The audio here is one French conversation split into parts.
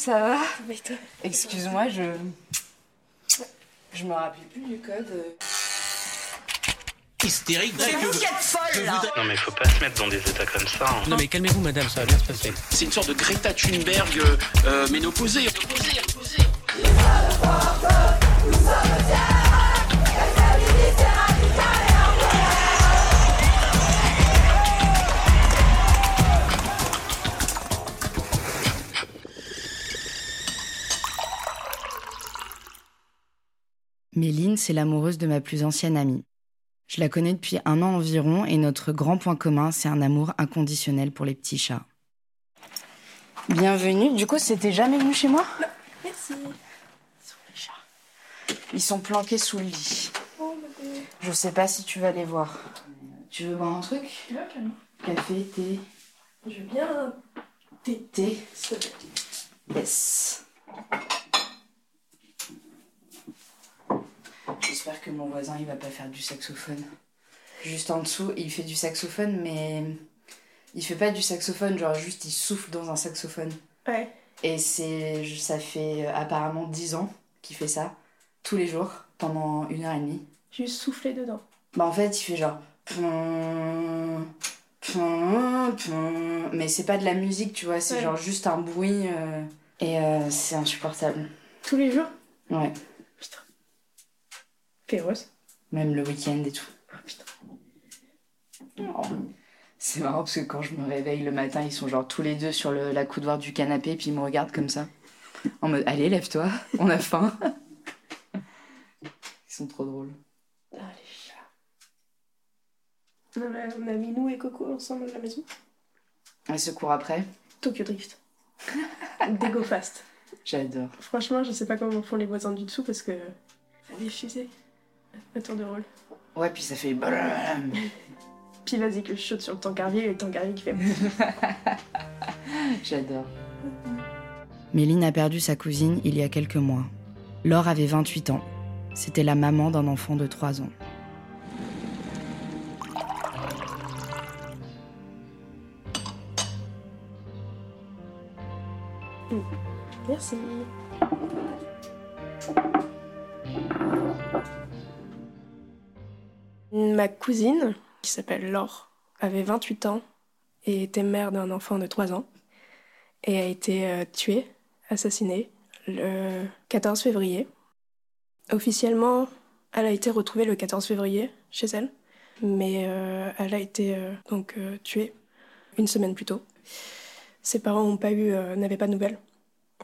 ça va Mais toi Excuse-moi, je. Je me rappelle plus du code. Hystérique. C'est vous qui êtes folle là Non mais faut pas se mettre dans des états comme ça. hein. Non mais calmez-vous madame, ça va bien se passer. C'est une sorte de Greta Thunberg euh, euh, ménopausée. C'est l'amoureuse de ma plus ancienne amie. Je la connais depuis un an environ et notre grand point commun, c'est un amour inconditionnel pour les petits chats. Bienvenue. Du coup, c'était jamais venu chez moi? Merci. Ils sont planqués sous le lit. Je sais pas si tu vas les voir. Tu veux boire un truc? Là. Café, thé, Je veux bien. thé, thé. Yes. J'espère que mon voisin il va pas faire du saxophone. Juste en dessous, il fait du saxophone, mais il fait pas du saxophone, genre juste il souffle dans un saxophone. Ouais. Et c'est, ça fait euh, apparemment 10 ans qu'il fait ça, tous les jours, pendant une heure et demie. Juste souffler dedans. Bah en fait, il fait genre. Mais c'est pas de la musique, tu vois, c'est Ouais. genre juste un bruit. euh, Et euh, c'est insupportable. Tous les jours? Ouais. Féroce. même le week-end et tout. Oh, putain. C'est marrant parce que quand je me réveille le matin, ils sont genre tous les deux sur le, la coudoir du canapé, puis ils me regardent comme ça. En mode, allez, lève-toi, on a faim. Ils sont trop drôles. Ah, les chats. On a, on a Minou et Coco ensemble à la maison. Elles se courent après. Tokyo Drift. Des Go Fast. J'adore. Franchement, je sais pas comment font les voisins du dessous parce que. Ça fait fusée. Le tour de rôle. Ouais, puis ça fait. Puis vas-y que je saute sur le tankarvier et le tankarvier qui fait. J'adore. Méline a perdu sa cousine il y a quelques mois. Laure avait 28 ans. C'était la maman d'un enfant de 3 ans. Merci. Ma cousine, qui s'appelle Laure, avait 28 ans et était mère d'un enfant de 3 ans et a été euh, tuée, assassinée, le 14 février. Officiellement, elle a été retrouvée le 14 février chez elle, mais euh, elle a été euh, donc tuée une semaine plus tôt. Ses parents n'avaient pas de nouvelles.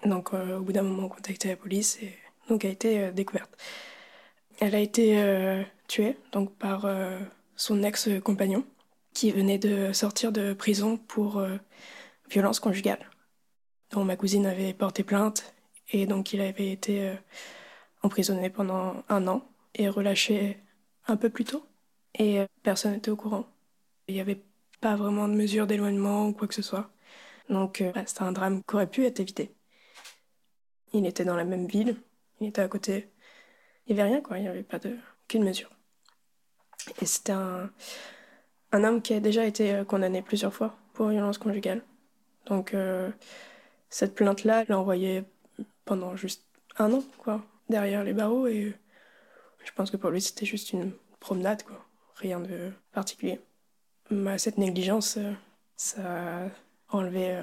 Donc, au bout d'un moment, on a contacté la police et donc a été découverte. Elle a été tuée donc par euh, son ex-compagnon qui venait de sortir de prison pour euh, violence conjugale. Donc ma cousine avait porté plainte et donc il avait été euh, emprisonné pendant un an et relâché un peu plus tôt. Et euh, personne n'était au courant. Il n'y avait pas vraiment de mesure d'éloignement ou quoi que ce soit. Donc bah, c'était un drame qui aurait pu être évité. Il était dans la même ville, il était à côté. Il n'y avait rien, quoi. Il n'y avait pas de... aucune mesure. Et c'était un... un homme qui a déjà été euh, condamné plusieurs fois pour violence conjugale. Donc, euh, cette plainte-là, elle l'a envoyée pendant juste un an, quoi, derrière les barreaux. Et je pense que pour lui, c'était juste une promenade, quoi. Rien de particulier. Bah, cette négligence, euh, ça a enlevé euh,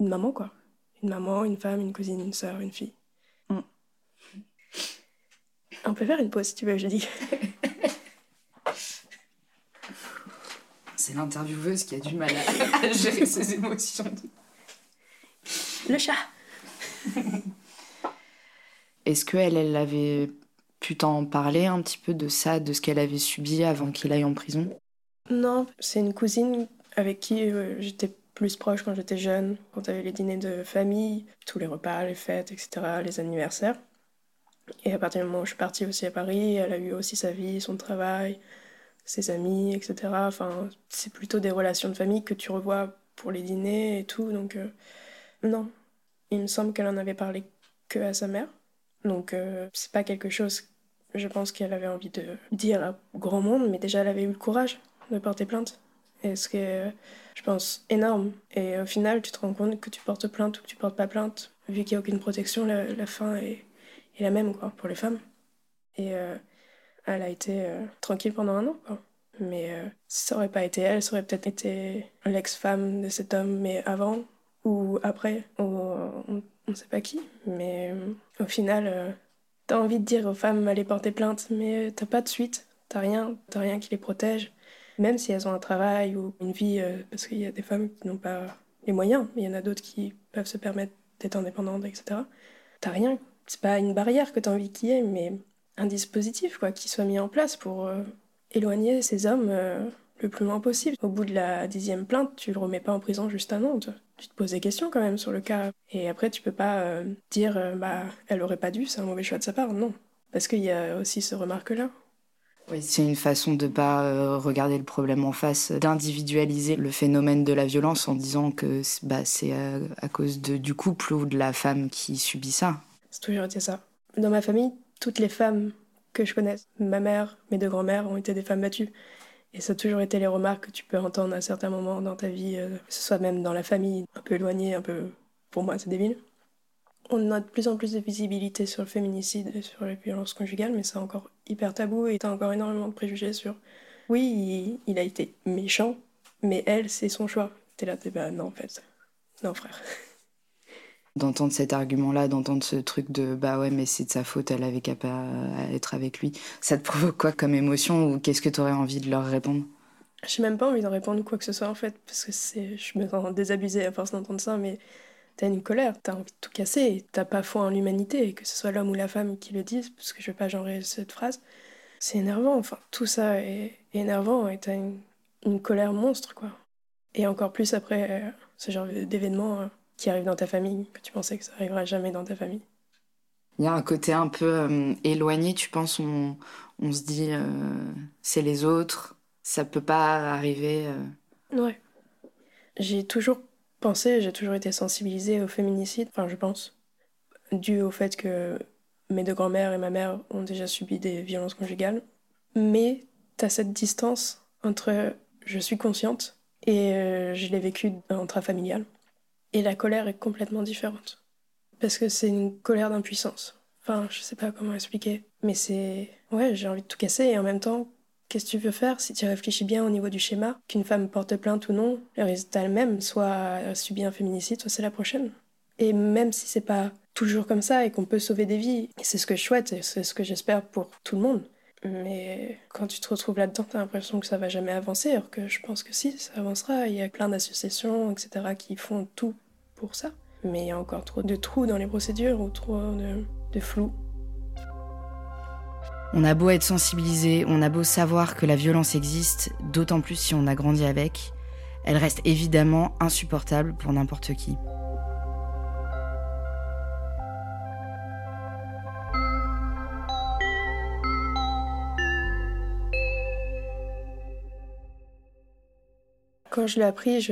une maman, quoi. Une maman, une femme, une cousine, une sœur, une fille. Mm. On peut faire une pause si tu veux, je dis. C'est l'intervieweuse qui a du mal à gérer ses émotions. Le chat Est-ce qu'elle elle avait pu t'en parler un petit peu de ça, de ce qu'elle avait subi avant qu'il aille en prison? Non, c'est une cousine avec qui euh, j'étais plus proche quand j'étais jeune, quand avait les dîners de famille, tous les repas, les fêtes, etc., les anniversaires. Et à partir du moment où je suis partie aussi à Paris, elle a eu aussi sa vie, son travail, ses amis, etc. Enfin, c'est plutôt des relations de famille que tu revois pour les dîners et tout. Donc, euh, non. Il me semble qu'elle en avait parlé que à sa mère. Donc, euh, c'est pas quelque chose, je pense qu'elle avait envie de dire à grand monde, mais déjà elle avait eu le courage de porter plainte. Et ce qui est, je pense, énorme. Et au final, tu te rends compte que tu portes plainte ou que tu portes pas plainte, vu qu'il n'y a aucune protection, la, fin est, est, la même quoi, pour les femmes. Et euh, elle a été euh, tranquille pendant un an. Mais euh, ça aurait pas été elle, ça aurait peut-être été l'ex-femme de cet homme, mais avant ou après, on ne sait pas qui. Mais euh, au final, t'as envie de dire aux femmes allez porter plainte, mais t'as pas de suite, t'as rien, t'as rien qui les protège. Même si elles ont un travail ou une vie, parce qu'il y a des femmes qui n'ont pas les moyens, mais il y en a d'autres qui peuvent se permettre d'être indépendantes, etc. T'as rien. C'est pas une barrière que t'as envie qu'il y ait, mais un dispositif quoi, qui soit mis en place pour éloigner ces hommes euh, le plus loin possible. Au bout de la dixième plainte, tu le remets pas en prison juste un an. Tu te poses des questions quand même sur le cas. Et après, tu peux pas euh, dire, euh, bah, elle aurait pas dû, c'est un mauvais choix de sa part. Non. Parce qu'il y a aussi ce remarque-là. Oui, c'est une façon de pas regarder le problème en face, d'individualiser le phénomène de la violence en disant que bah, c'est à, à, cause de, du couple ou de la femme qui subit ça. C'est toujours été ça. Dans ma famille, toutes les femmes que je connaisse. Ma mère, mes deux grands-mères ont été des femmes battues. Et ça a toujours été les remarques que tu peux entendre à certains moments dans ta vie, euh, que ce soit même dans la famille, un peu éloignée, un peu. Pour moi, c'est débile. On a de plus en plus de visibilité sur le féminicide et sur les violences conjugales, mais c'est encore hyper tabou et t'as encore énormément de préjugés sur. Oui, il, a été méchant, mais elle, c'est son choix. T'es là, t'es bah non, en fait. Non, frère. d'entendre cet argument-là, d'entendre ce truc de bah ouais, mais c'est de sa faute, elle avait qu'à pas être avec lui. Ça te provoque quoi comme émotion ou qu'est-ce que tu aurais envie de leur répondre? J'ai même pas envie de répondre quoi que ce soit en fait, parce que c'est, je me sens désabusée à force d'entendre ça, mais t'as une colère, t'as envie de tout casser, t'as pas foi en l'humanité, que ce soit l'homme ou la femme qui le disent, parce que je vais pas genrer cette phrase. C'est énervant, enfin tout ça est, énervant et t'as une, une colère monstre quoi. Et encore plus après euh, ce genre d'événements. Euh, qui arrive dans ta famille, que tu pensais que ça arrivera jamais dans ta famille? Il y a un côté un peu euh, éloigné, tu penses, on, on se dit euh, c'est les autres, ça peut pas arriver. Euh... Ouais. J'ai toujours pensé, j'ai toujours été sensibilisée au féminicide, enfin je pense, dû au fait que mes deux grands-mères et ma mère ont déjà subi des violences conjugales. Mais t'as cette distance entre je suis consciente et euh, je l'ai vécu intrafamilial. Et la colère est complètement différente. Parce que c'est une colère d'impuissance. Enfin, je sais pas comment expliquer. Mais c'est. Ouais, j'ai envie de tout casser et en même temps, qu'est-ce que tu veux faire si tu réfléchis bien au niveau du schéma Qu'une femme porte plainte ou non, le résultat elle-même, soit subit un féminicide, soit c'est la prochaine. Et même si c'est pas toujours comme ça et qu'on peut sauver des vies, c'est ce que je souhaite et c'est ce que j'espère pour tout le monde. Mais quand tu te retrouves là-dedans, t'as l'impression que ça va jamais avancer, alors que je pense que si, ça avancera. Il y a plein d'associations, etc., qui font tout pour ça. Mais il y a encore trop de trous dans les procédures ou trop de, de flou. On a beau être sensibilisé, on a beau savoir que la violence existe, d'autant plus si on a grandi avec, elle reste évidemment insupportable pour n'importe qui. Quand je l'ai appris,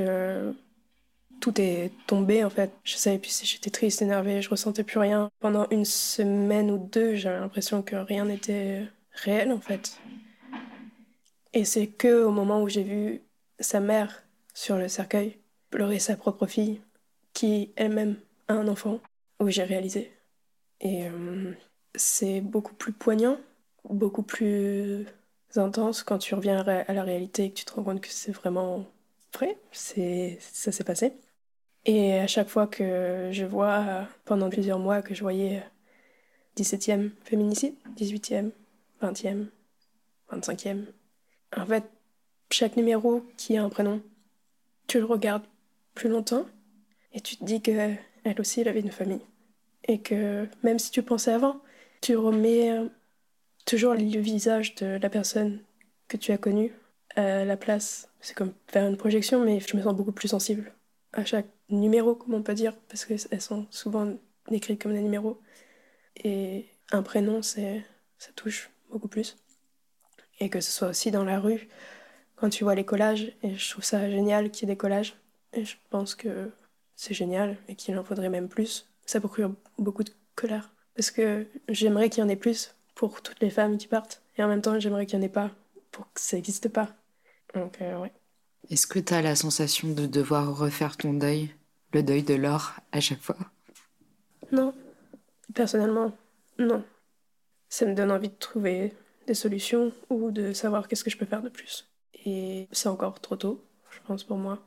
tout est tombé en fait. Je savais plus si j'étais triste, énervée, je ressentais plus rien. Pendant une semaine ou deux, j'avais l'impression que rien n'était réel en fait. Et c'est que au moment où j'ai vu sa mère sur le cercueil pleurer sa propre fille, qui elle-même a un enfant, où j'ai réalisé. Et euh, c'est beaucoup plus poignant, beaucoup plus intense quand tu reviens à la réalité et que tu te rends compte que c'est vraiment vrai, c'est ça s'est passé. Et à chaque fois que je vois, pendant plusieurs mois, que je voyais 17e féminicide, 18e, 20e, 25e, en fait, chaque numéro qui a un prénom, tu le regardes plus longtemps et tu te dis que elle aussi, avait une famille. Et que même si tu pensais avant, tu remets toujours le visage de la personne que tu as connue à la place. C'est comme faire une projection, mais je me sens beaucoup plus sensible à chaque numéro, comme on peut dire, parce qu'elles sont souvent écrites comme des numéros. Et un prénom, c'est ça touche beaucoup plus. Et que ce soit aussi dans la rue, quand tu vois les collages, et je trouve ça génial qu'il y ait des collages. Et je pense que c'est génial et qu'il en faudrait même plus. Ça procure beaucoup de colère. Parce que j'aimerais qu'il y en ait plus pour toutes les femmes qui partent. Et en même temps, j'aimerais qu'il n'y en ait pas pour que ça n'existe pas. Donc, euh, ouais. Est-ce que tu as la sensation de devoir refaire ton deuil, le deuil de l'or, à chaque fois? Non. Personnellement, non. Ça me donne envie de trouver des solutions ou de savoir qu'est-ce que je peux faire de plus. Et c'est encore trop tôt, je pense, pour moi.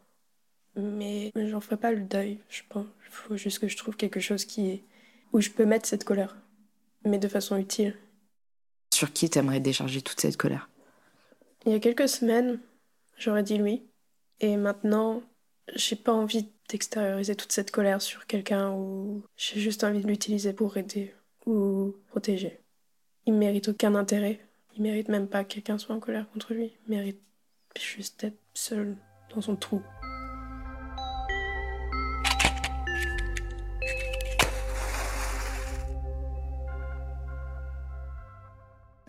Mais j'en ferai pas le deuil, je pense. Il faut juste que je trouve quelque chose qui est... où je peux mettre cette colère, mais de façon utile. Sur qui t'aimerais décharger toute cette colère? Il y a quelques semaines, j'aurais dit lui. Et maintenant, j'ai pas envie d'extérioriser toute cette colère sur quelqu'un ou j'ai juste envie de l'utiliser pour aider ou protéger. Il mérite aucun intérêt. Il mérite même pas que quelqu'un soit en colère contre lui. Il mérite juste d'être seul dans son trou.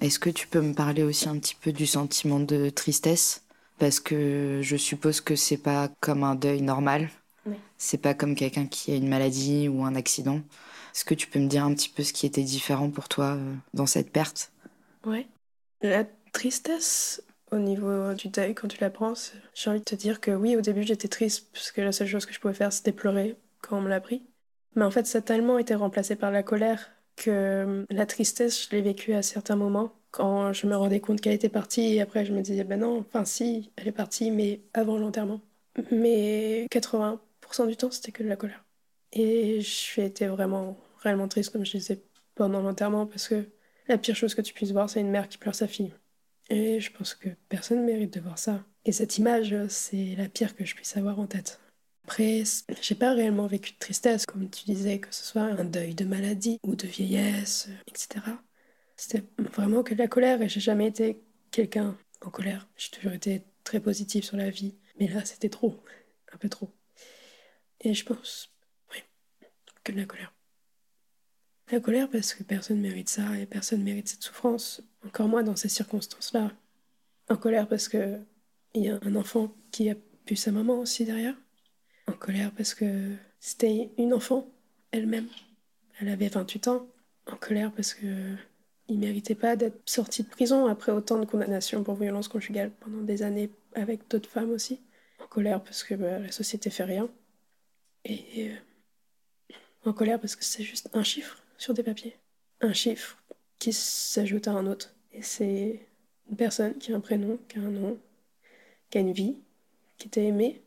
Est-ce que tu peux me parler aussi un petit peu du sentiment de tristesse? Parce que je suppose que c'est pas comme un deuil normal. Oui. C'est pas comme quelqu'un qui a une maladie ou un accident. Est-ce que tu peux me dire un petit peu ce qui était différent pour toi euh, dans cette perte? Ouais. La tristesse au niveau du deuil, quand tu l'apprends, j'ai envie de te dire que oui, au début j'étais triste parce que la seule chose que je pouvais faire c'était pleurer quand on me l'a pris. Mais en fait, ça a tellement été remplacé par la colère que euh, la tristesse, je l'ai vécue à certains moments quand je me rendais compte qu'elle était partie après je me disais, ben non, enfin si, elle est partie, mais avant l'enterrement. Mais 80% du temps, c'était que de la colère. Et j'ai été vraiment, réellement triste, comme je disais, pendant l'enterrement parce que la pire chose que tu puisses voir, c'est une mère qui pleure sa fille. Et je pense que personne ne mérite de voir ça. Et cette image, c'est la pire que je puisse avoir en tête. Après, j'ai pas réellement vécu de tristesse, comme tu disais, que ce soit un deuil de maladie ou de vieillesse, etc. C'était vraiment que de la colère et j'ai jamais été quelqu'un en colère. J'ai toujours été très positive sur la vie. Mais là, c'était trop. Un peu trop. Et je pense, oui, que de la colère. La colère parce que personne mérite ça et personne mérite cette souffrance, encore moins dans ces circonstances-là. En colère parce que il y a un enfant qui a pu sa maman aussi derrière. En colère parce que c'était une enfant elle-même. Elle avait 28 ans. En colère parce que il méritait pas d'être sorti de prison après autant de condamnations pour violence conjugale pendant des années avec d'autres femmes aussi. En colère parce que bah, la société fait rien. Et euh, en colère parce que c'est juste un chiffre sur des papiers. Un chiffre qui s'ajoute à un autre. Et c'est une personne qui a un prénom, qui a un nom, qui a une vie, qui était aimée.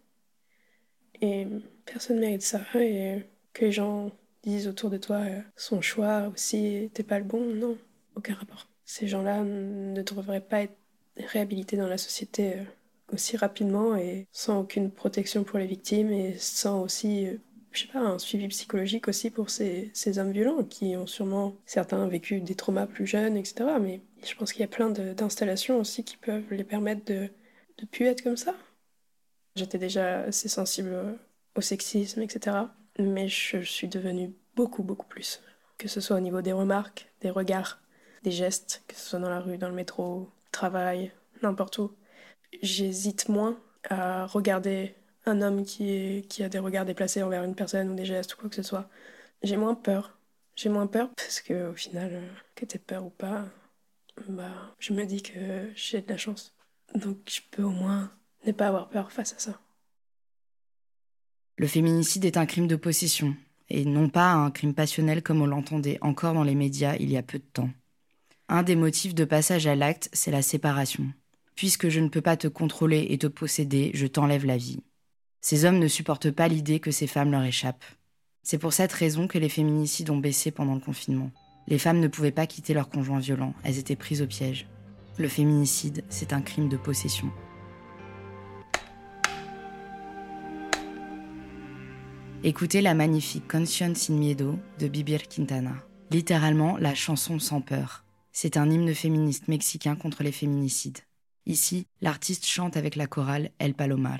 Et personne ne mérite ça. Et que les gens disent autour de toi euh, son choix aussi n'était pas le bon, non, aucun rapport. Ces gens-là ne devraient pas être réhabilités dans la société euh, aussi rapidement et sans aucune protection pour les victimes et sans aussi euh, je sais pas, un suivi psychologique aussi pour ces, ces hommes violents qui ont sûrement, certains, vécu des traumas plus jeunes, etc. Mais je pense qu'il y a plein d'installations aussi qui peuvent les permettre de ne plus être comme ça. J'étais déjà assez sensible au sexisme, etc. Mais je suis devenue beaucoup, beaucoup plus. Que ce soit au niveau des remarques, des regards, des gestes, que ce soit dans la rue, dans le métro, travail, n'importe où. J'hésite moins à regarder un homme qui a des regards déplacés envers une personne ou des gestes ou quoi que ce soit. J'ai moins peur. J'ai moins peur parce que au final, euh, que t'aies peur ou pas, bah, je me dis que j'ai de la chance. Donc je peux au moins ne pas avoir peur face à ça. Le féminicide est un crime de possession, et non pas un crime passionnel comme on l'entendait encore dans les médias il y a peu de temps. Un des motifs de passage à l'acte, c'est la séparation. Puisque je ne peux pas te contrôler et te posséder, je t'enlève la vie. Ces hommes ne supportent pas l'idée que ces femmes leur échappent. C'est pour cette raison que les féminicides ont baissé pendant le confinement. Les femmes ne pouvaient pas quitter leur conjoint violent, elles étaient prises au piège. Le féminicide, c'est un crime de possession. Écoutez la magnifique Canción sin miedo de Bibir Quintana. Littéralement la chanson sans peur. C'est un hymne féministe mexicain contre les féminicides. Ici, l'artiste chante avec la chorale El Palomar.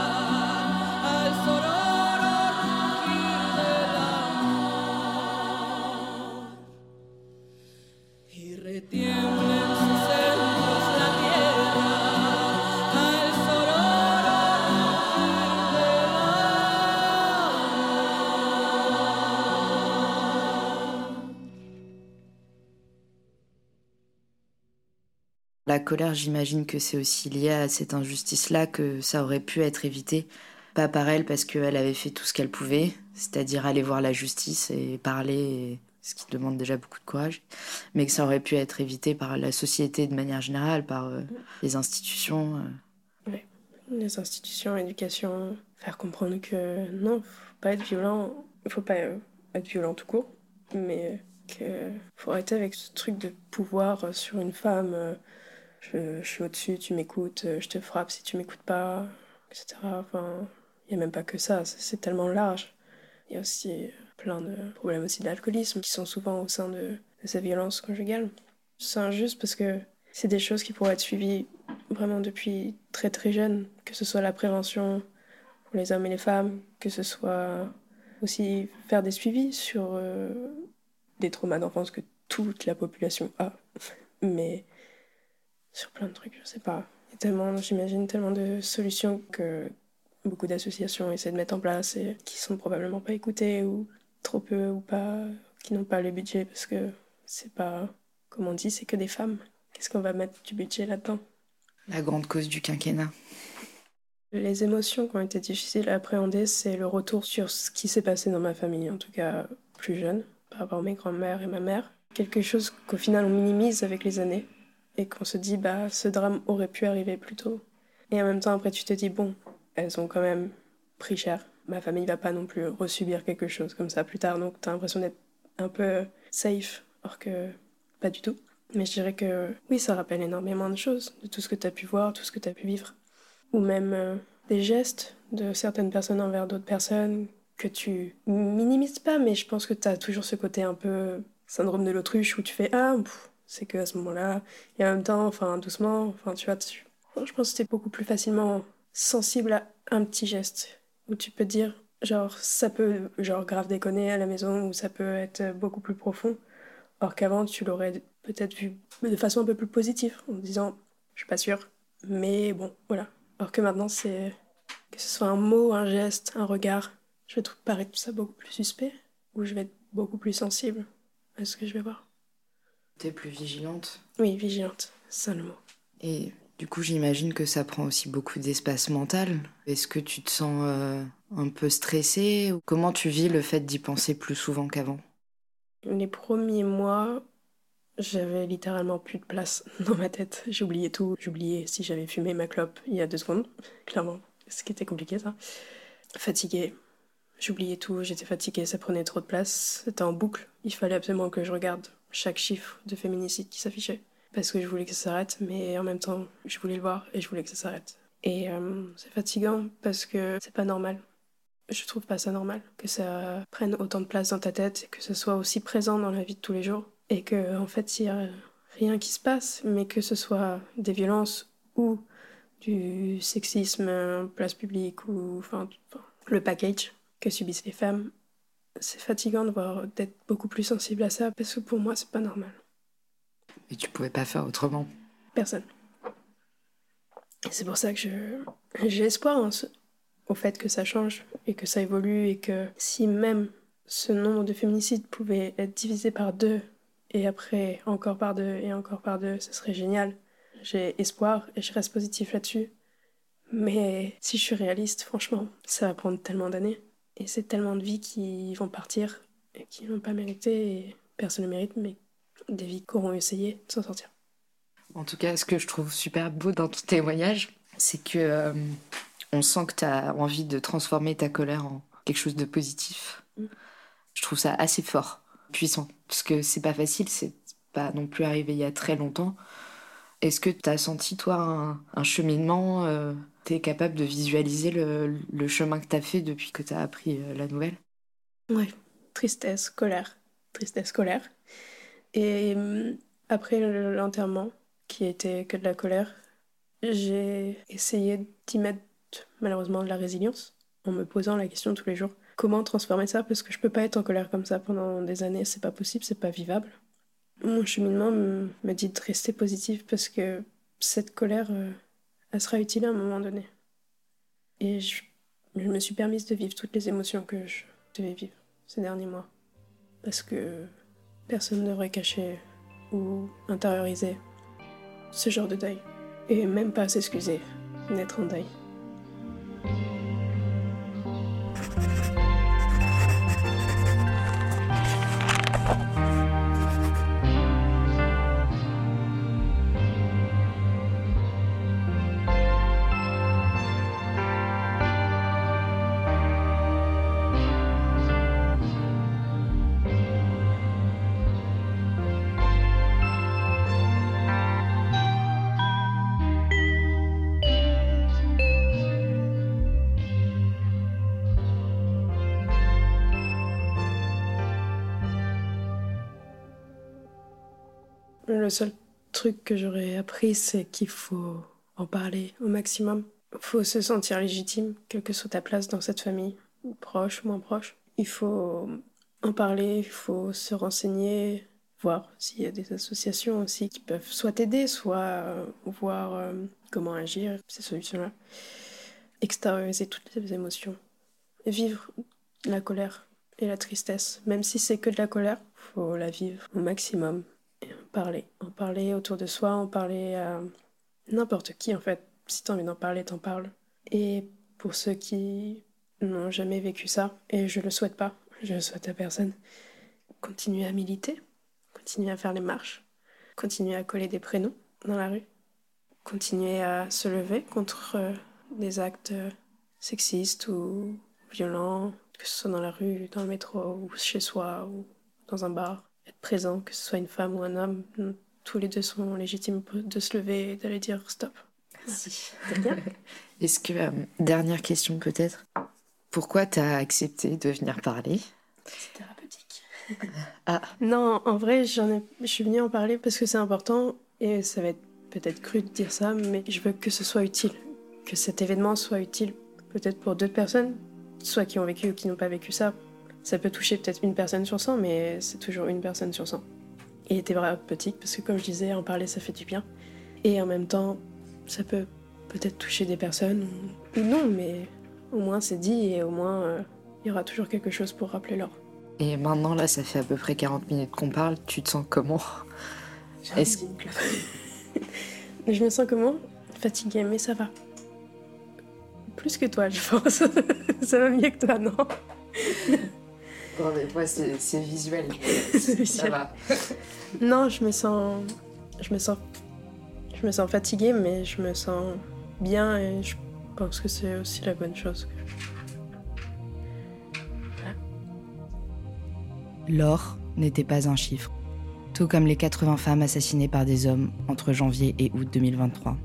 La colère, j'imagine que c'est aussi lié à cette injustice-là, que ça aurait pu être évité. Pas par elle, parce qu'elle avait fait tout ce qu'elle pouvait, c'est-à-dire aller voir la justice et parler, ce qui demande déjà beaucoup de courage, mais que ça aurait pu être évité par la société de manière générale, par euh, les institutions. euh. Les institutions, l'éducation, faire comprendre que non, faut pas être violent, faut pas euh, être violent tout court, mais que faut arrêter avec ce truc de pouvoir sur une femme. Je, suis au-dessus, tu m'écoutes, euh, je te frappe si tu m'écoutes pas, etc. Enfin, il y a même pas que ça, c'est tellement large. Il y a aussi euh, plein de problèmes aussi d'alcoolisme qui sont souvent au sein de, de ces violences conjugales. C'est injuste parce que c'est des choses qui pourraient être suivies vraiment depuis très très jeune, que ce soit la prévention pour les hommes et les femmes, que ce soit aussi faire des suivis sur euh, des traumas d'enfance que toute la population a, mais sur plein de trucs, je sais pas. Il y a tellement, j'imagine, tellement de solutions que beaucoup d'associations essaient de mettre en place et qui sont probablement pas écoutées ou trop peu ou pas, qui n'ont pas le budget parce que c'est pas, comme on dit, c'est que des femmes. Qu'est-ce qu'on va mettre du budget là-dedans? La grande cause du quinquennat. Les émotions qui ont été difficiles à appréhender, c'est le retour sur ce qui s'est passé dans ma famille, en tout cas plus jeune, par rapport à mes grands-mères et ma mère. Quelque chose qu'au final on minimise avec les années et qu'on se dit, bah, ce drame aurait pu arriver plus tôt. Et en même temps, après, tu te dis, bon, elles ont quand même pris cher. Ma famille va pas non plus resubir quelque chose comme ça plus tard, donc t'as l'impression d'être un peu safe, or que pas du tout. Mais je dirais que oui, ça rappelle énormément de choses, de tout ce que t'as pu voir, tout ce que t'as pu vivre ou même euh, des gestes de certaines personnes envers d'autres personnes que tu minimises pas, mais je pense que tu as toujours ce côté un peu syndrome de l'autruche où tu fais ah c'est que à ce moment-là et en même temps enfin doucement enfin tu vois tu... je pense que t'es beaucoup plus facilement sensible à un petit geste où tu peux te dire, genre, ça peut, genre, grave déconner à la maison, ou ça peut être beaucoup plus profond. Or qu'avant, tu l'aurais peut-être vu de façon un peu plus positive, en disant, je suis pas sûre, mais bon, voilà. Alors que maintenant, c'est que ce soit un mot, un geste, un regard, je vais trouver paraître tout ça beaucoup plus suspect, ou je vais être beaucoup plus sensible à ce que je vais voir. T'es plus vigilante Oui, vigilante, c'est le mot. Et du coup, j'imagine que ça prend aussi beaucoup d'espace mental. Est-ce que tu te sens euh, un peu stressée ou Comment tu vis le fait d'y penser plus souvent qu'avant? Les premiers mois, j'avais littéralement plus de place dans ma tête. J'oubliais tout. J'oubliais si j'avais fumé ma clope il y a deux secondes, clairement. Ce qui était compliqué, ça. Fatiguée. J'oubliais tout, j'étais fatiguée, ça prenait trop de place. C'était en boucle. Il fallait absolument que je regarde chaque chiffre de féminicide qui s'affichait. Parce que je voulais que ça s'arrête, mais en même temps, je voulais le voir et je voulais que ça s'arrête. Et euh, c'est fatigant parce que c'est pas normal. Je trouve pas ça normal que ça prenne autant de place dans ta tête que ce soit aussi présent dans la vie de tous les jours. Et que, en fait, s'il y a rien qui se passe, mais que ce soit des violences ou du sexisme en place publique ou enfin, le package que subissent les femmes, c'est fatigant de voir d'être beaucoup plus sensible à ça parce que pour moi c'est pas normal. Et tu pouvais pas faire autrement Personne. C'est pour ça que je j'ai espoir en ce- au fait que ça change et que ça évolue et que si même ce nombre de féminicides pouvait être divisé par deux et après encore par deux et encore par deux, ce serait génial. J'ai espoir et je reste positif là-dessus. Mais si je suis réaliste, franchement, ça va prendre tellement d'années. Et c'est tellement de vies qui vont partir et qui n'ont pas mérité. Et personne ne mérite, mais des vies qui auront essayé de s'en sortir. En tout cas, ce que je trouve super beau dans ton témoignage, c'est que euh, on sent que tu as envie de transformer ta colère en quelque chose de positif. Mm. Je trouve ça assez fort, puissant, parce que c'est pas facile, c'est pas non plus arrivé il y a très longtemps. Est-ce que tu as senti, toi, un, cheminement euh, Tu es capable de visualiser le, chemin que tu as fait depuis que tu as appris euh, la nouvelle? Ouais, tristesse, colère, tristesse, colère. Et hum, après le- l'enterrement, qui était que de la colère, j'ai essayé d'y mettre malheureusement de la résilience, en me posant la question tous les jours. Comment transformer ça? Parce que je peux pas être en colère comme ça pendant des années, c'est pas possible, c'est pas vivable. Mon cheminement me me dit de rester positive parce que cette colère, euh, elle sera utile à un moment donné. Et je, je me suis permise de vivre toutes les émotions que je devais vivre ces derniers mois. Parce que personne ne devrait cacher ou intérioriser ce genre de deuil. Et même pas s'excuser d'être en deuil. Truc que j'aurais appris, c'est qu'il faut en parler au maximum. Il faut se sentir légitime, quelle que soit ta place dans cette famille, proche, moins proche. Il faut en parler, il faut se renseigner, voir s'il y a des associations aussi qui peuvent soit t'aider, soit euh, voir euh, comment agir, ces solutions-là. Extérioriser toutes les émotions. Vivre la colère et la tristesse. Même si c'est que de la colère, faut la vivre au maximum et en parler. En parler autour de soi, en parler à n'importe qui en fait. Si t'as envie d'en parler, t'en parles. Et pour ceux qui n'ont jamais vécu ça, et je le souhaite pas, je le souhaite à personne, continuez à militer, continuez à faire les marches, continuez à coller des prénoms dans la rue, continuez à se lever contre euh, des actes sexistes ou violents, que ce soit dans la rue, dans le métro, ou chez soi, ou dans un bar. Être présent, que ce soit une femme ou un homme, tous les deux sont légitimes de se lever et d'aller dire stop. Merci. C'est bien. Est-ce que, euh, dernière question peut-être, pourquoi tu as accepté de venir parler? C'est thérapeutique. Ah. Non, en vrai, j'en ai... je suis venue en parler parce que c'est important et ça va être peut-être cru de dire ça, mais je veux que ce soit utile, que cet événement soit utile peut-être pour d'autres personnes soit qui ont vécu ou qui n'ont pas vécu ça, ça peut toucher peut-être une personne sur 100, mais c'est toujours une personne sur 100. Et thérapeutique, parce que comme je disais, en parler, ça fait du bien. Et en même temps, ça peut peut-être toucher des personnes, ou non, mais au moins c'est dit, et au moins euh, il y aura toujours quelque chose pour rappeler l'or. Et maintenant, là, ça fait à peu près 40 minutes qu'on parle. Tu te sens comment? Est-ce Je me sens comment? Fatiguée, mais ça va. Plus que toi, je pense. ça va mieux que toi, non? Non, mais moi, c'est visuel. Ça va. non, je me sens. Je me sens. Je me sens fatiguée, mais je me sens bien et je pense que c'est aussi la bonne chose. L'or n'était pas un chiffre, tout comme les 80 femmes assassinées par des hommes entre janvier et août 2023,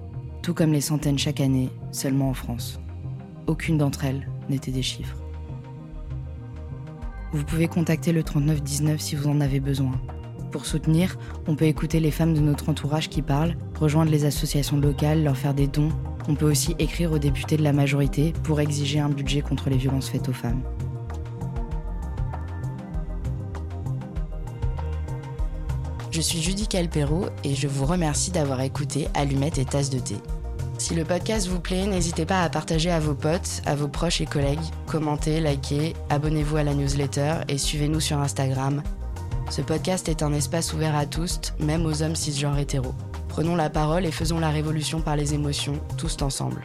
tout comme les centaines chaque année seulement en France. Aucune d'entre elles n'était des chiffres. Vous pouvez contacter le 3919 si vous en avez besoin. Pour soutenir, on peut écouter les femmes de notre entourage qui parlent, rejoindre les associations locales, leur faire des dons. On peut aussi écrire aux députés de la majorité pour exiger un budget contre les violences faites aux femmes. Je suis Judy Calpero et je vous remercie d'avoir écouté Allumettes et Tasse de thé. Si le podcast vous plaît, n'hésitez pas à partager à vos potes, à vos proches et collègues, commentez, likez, abonnez-vous à la newsletter et suivez-nous sur Instagram. Ce podcast est un espace ouvert à tous, même aux hommes cisgenres hétéros. Prenons la parole et faisons la révolution par les émotions, tous ensemble.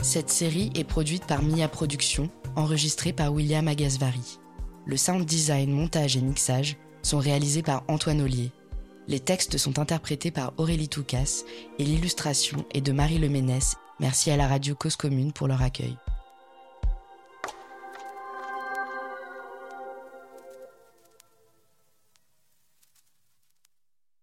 Cette série est produite par Mia Productions, enregistrée par William Agasvari. Le sound design, montage et mixage sont réalisés par Antoine Ollier. Les textes sont interprétés par Aurélie Toucas et l'illustration est de Marie Leménès. Merci à la radio Cause Commune pour leur accueil.